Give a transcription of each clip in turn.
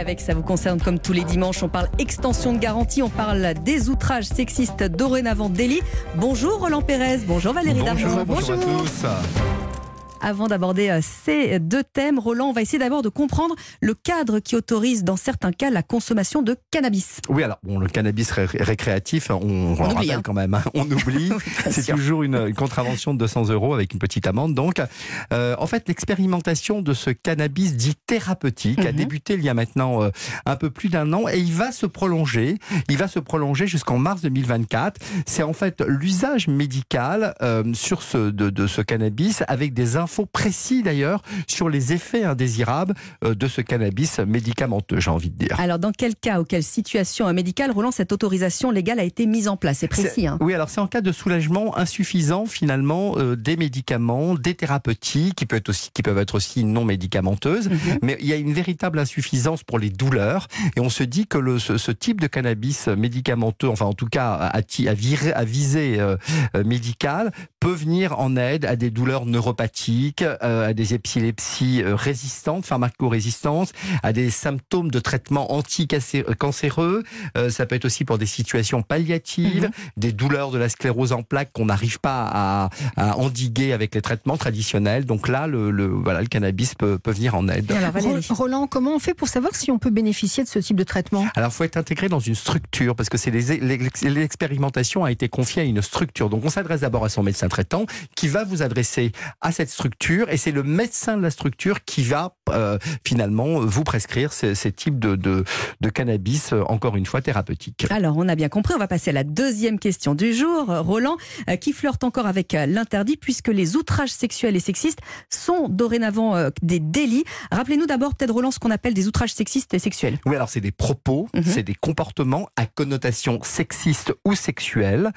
avec ça vous concerne comme tous les dimanches, on parle extension de garantie, on parle des outrages sexistes dorénavant délit. Bonjour Roland Pérez, bonjour Valérie Bonjour, bonjour, bonjour à tous. Avant d'aborder euh, ces deux thèmes, Roland, on va essayer d'abord de comprendre le cadre qui autorise dans certains cas la consommation de cannabis. Oui, alors bon, le cannabis récréatif, on, on, on oublie hein. quand même, hein. on oublie. C'est toujours une, une, contravention de 200 euros avec une petite amende. Donc, euh, en fait, l'expérimentation de ce cannabis dit thérapeutique mm -hmm. a mhm. débuté il y a maintenant euh, un peu plus d'un an et il va se prolonger. Il va se prolonger jusqu'en mars 2024. C'est en fait l'usage médical euh, sur ce, de, de ce cannabis avec des informations infos précis d'ailleurs sur les effets indésirables euh, de ce cannabis médicamenteux, j'ai envie de dire. Alors dans quel cas ou quelle situation médicale, Roland, cette autorisation légale a été mise en place? C'est précis. Hein oui, alors c'est en cas de soulagement insuffisant finalement euh, des médicaments, des thérapeutiques qui, peut être aussi, qui peuvent être aussi non médicamenteuses, mm -hmm. mais il y a une véritable insuffisance pour les douleurs et on se dit que le, ce, ce, type de cannabis médicamenteux, enfin en tout cas à, à, à visée euh, médicale, peut venir en aide à des douleurs neuropathiques euh, à des épilepsies euh, résistantes, pharmacorésistantes, à des symptômes de traitement anti-cancéreux. Euh, ça peut être aussi pour des situations palliatives, mm -hmm. des douleurs de la sclérose en plaques qu'on n'arrive pas à, à, endiguer avec les traitements traditionnels. Donc là, le, le voilà, le cannabis peut, peut venir en aide. Alors, Roland, comment on fait pour savoir si on peut bénéficier de ce type de traitement? Alors, il faut être intégré dans une structure parce que c'est l'expérimentation a été confiée à une structure. Donc, on s'adresse d'abord à son médecin traitant qui va vous adresser à cette structure et c'est le médecin de la structure qui va euh, finalement vous prescrire ces, ces types de, de, de, cannabis, euh, encore une fois, thérapeutiques. Alors, on a bien compris, on va passer à la deuxième question du jour. Roland, euh, qui flirte encore avec euh, l'interdit puisque les outrages sexuels et sexistes sont dorénavant des délits. Rappelez-nous d'abord, peut-être Roland, ce qu'on appelle des outrages sexistes et sexuels. Oui, alors c'est des propos, -hmm. c'est des comportements à connotation sexiste ou sexuelle.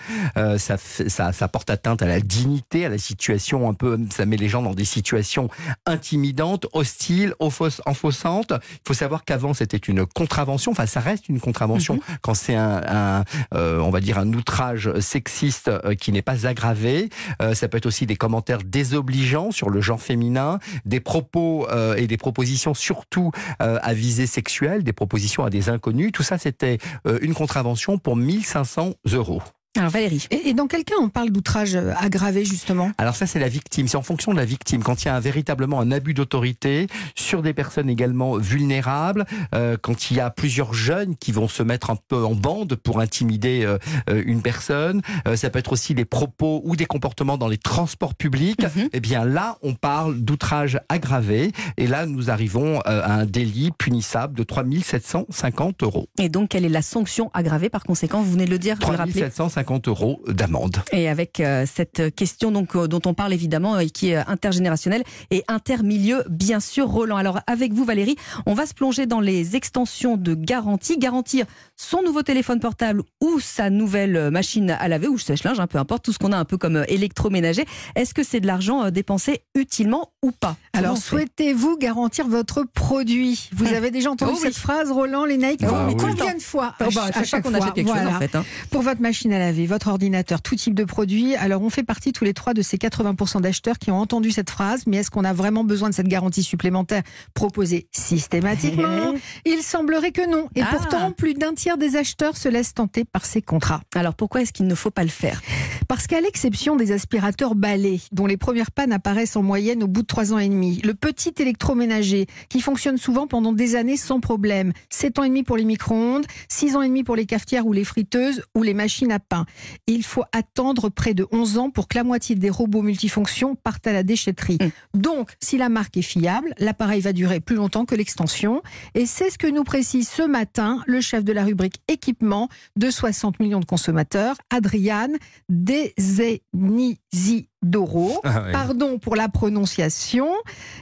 ça, ça, ça porte atteinte à la dignité, à la situation un peu, ça met les gens dans des situations intimidantes, hostiles, enfaussantes. Il faut savoir qu'avant c'était une contravention, enfin ça reste une contravention mm -hmm. quand c'est un, un euh, on va dire un outrage sexiste euh, qui n'est pas aggravé. Euh, ça peut être aussi des commentaires désobligeants sur le genre féminin, des propos euh, et des propositions surtout à visée sexuelle, des propositions à des inconnus. Tout ça c'était une contravention pour 1500 euros. Alors Valérie. Et, et, dans quel cas on parle d'outrage euh, aggravé justement? Alors ça c'est la victime, c'est en fonction de la victime. Quand il y a un, véritablement un abus d'autorité sur des personnes également vulnérables, euh, quand il y a plusieurs jeunes qui vont se mettre un peu en bande pour intimider euh, une personne, euh, ça peut être aussi des propos ou des comportements dans les transports publics, mm -hmm. et eh bien là on parle d'outrage aggravé et là nous arrivons à un délit punissable de 3750 euros. Et donc quelle est la sanction aggravée par conséquent? Vous venez de le dire, 3750 50 euros d'amende. Et avec euh, cette question euh, dont on parle évidemment et qui est intergénérationnelle et intermilieu, bien sûr, Roland. Alors avec vous Valérie, on va se plonger dans les extensions de garantie. Garantir son nouveau téléphone portable ou sa nouvelle machine à laver ou sèche-linge, hein, peu importe, tout ce qu'on a un peu comme électroménager. Est-ce que c'est de l'argent dépensé utilement ou pas? Alors souhaitez-vous garantir votre produit? Vous avez déjà entendu oh, cette oui. phrase, Roland Lénaïque bah, oui. Combien de fois? Oh, bah, à, chaque, chaque fois qu'on achète quelque voilà. chose en fait. Hein. Pour votre machine à laver votre ordinateur, tout type de produit. Alors on fait partie tous les trois de ces 80% d'acheteurs qui ont entendu cette phrase, mais est-ce qu'on a vraiment besoin de cette garantie supplémentaire proposée systématiquement? Il semblerait que non. Et ah. pourtant, plus d'un tiers des acheteurs se laissent tenter par ces contrats. Alors pourquoi est-ce qu'il ne faut pas le faire? Parce qu'à l'exception des aspirateurs balais, dont les premières pannes apparaissent en moyenne au bout de trois ans et demi, le petit électroménager, qui fonctionne souvent pendant des années sans problème, 7 ans et demi pour les micro-ondes, 6 ans et demi pour les cafetières ou les friteuses ou les machines à pain. Il faut attendre près de 11 ans pour que la moitié des robots multifonctions partent à la déchetterie. Mmh. Donc, si la marque est fiable, l'appareil va durer plus longtemps que l'extension. Et c'est ce que nous précise ce matin le chef de la rubrique équipement de 60 millions de consommateurs, Adrian Dezenizidoro. Ah oui. Pardon pour la prononciation.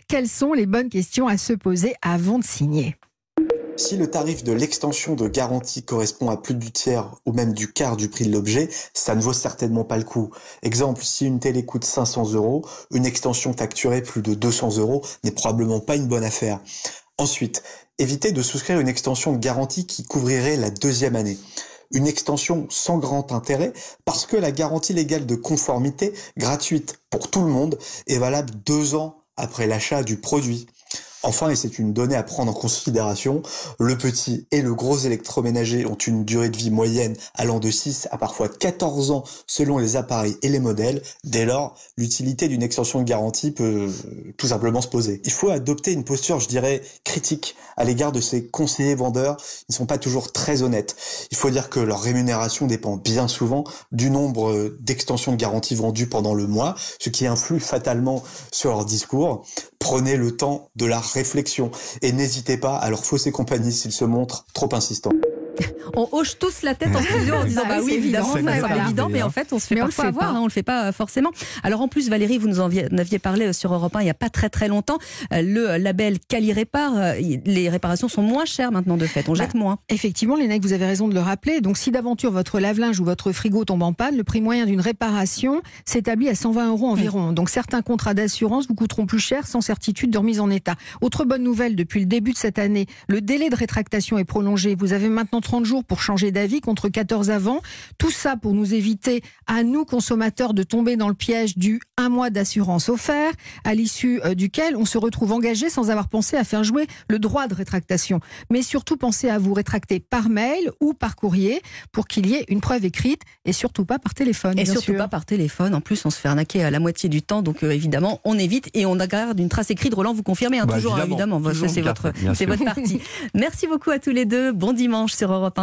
Quelles sont les bonnes questions à se poser avant de signer? Si le tarif de l'extension de garantie correspond à plus du tiers ou même du quart du prix de l'objet, ça ne vaut certainement pas le coup. Exemple, si une télé coûte 500 euros, une extension facturée plus de 200 euros n'est probablement pas une bonne affaire. Ensuite, évitez de souscrire une extension garantie qui couvrirait la deuxième année une extension sans grand intérêt parce que la garantie légale de conformité gratuite pour tout le monde est valable deux ans après l'achat du produit. Enfin, et c'est une donnée à prendre en considération, le petit et le gros électroménager ont une durée de vie moyenne allant de 6 à parfois 14 ans selon les appareils et les modèles. Dès lors, l'utilité d'une extension de garantie peut euh, tout simplement se poser. Il faut adopter une posture, je dirais, critique à l'égard de ces conseillers vendeurs. Ils ne sont pas toujours très honnêtes. Il faut dire que leur rémunération dépend bien souvent du nombre euh, d'extensions de garantie vendues pendant le mois, ce qui influe fatalement sur leur discours. Prenez le temps de la réflexion et n'hésitez pas à leur fausser compagnie s'ils se montrent trop insistants. On hoche tous la tête en studio en disant bah, bah oui, évidemment, ça semble évident, mais en fait, on se fait mais parfois avoir, hein, on le fait pas euh, forcément. Alors en plus, Valérie, vous nous en aviez parlé euh, sur Europe 1 il n'y a pas très très longtemps. Euh, le label Cali Répare, les réparations sont moins chères maintenant de fait, on jette bah, moins. Effectivement, Lénaïque, vous avez raison de le rappeler. Donc si d'aventure votre lave-linge ou votre frigo tombe en panne, le prix moyen d'une réparation s'établit à 120 euros environ. Donc certains contrats d'assurance vous coûteront plus cher sans certitude de remise en état. Autre bonne nouvelle, depuis le début de cette année, le délai de rétractation est prolongé. Vous avez maintenant 30 jours pour changer d'avis contre 14 avant. Tout ça pour nous éviter, à nous consommateurs, de tomber dans le piège du un mois d'assurance offert, à l'issue euh, duquel on se retrouve engagé sans avoir pensé à faire jouer le droit de rétractation. Mais surtout, pensez à vous rétracter par mail ou par courrier pour qu'il y ait une preuve écrite et surtout pas par téléphone. Et surtout pas par téléphone. En plus, on se fait arnaquer à la moitié du temps. Donc, euh, évidemment, on évite et on garde une trace écrite. Roland, vous confirmez, hein, bah, toujours, évidemment. c'est votre, votre partie. Merci beaucoup à tous les deux. Bon dimanche sur 1.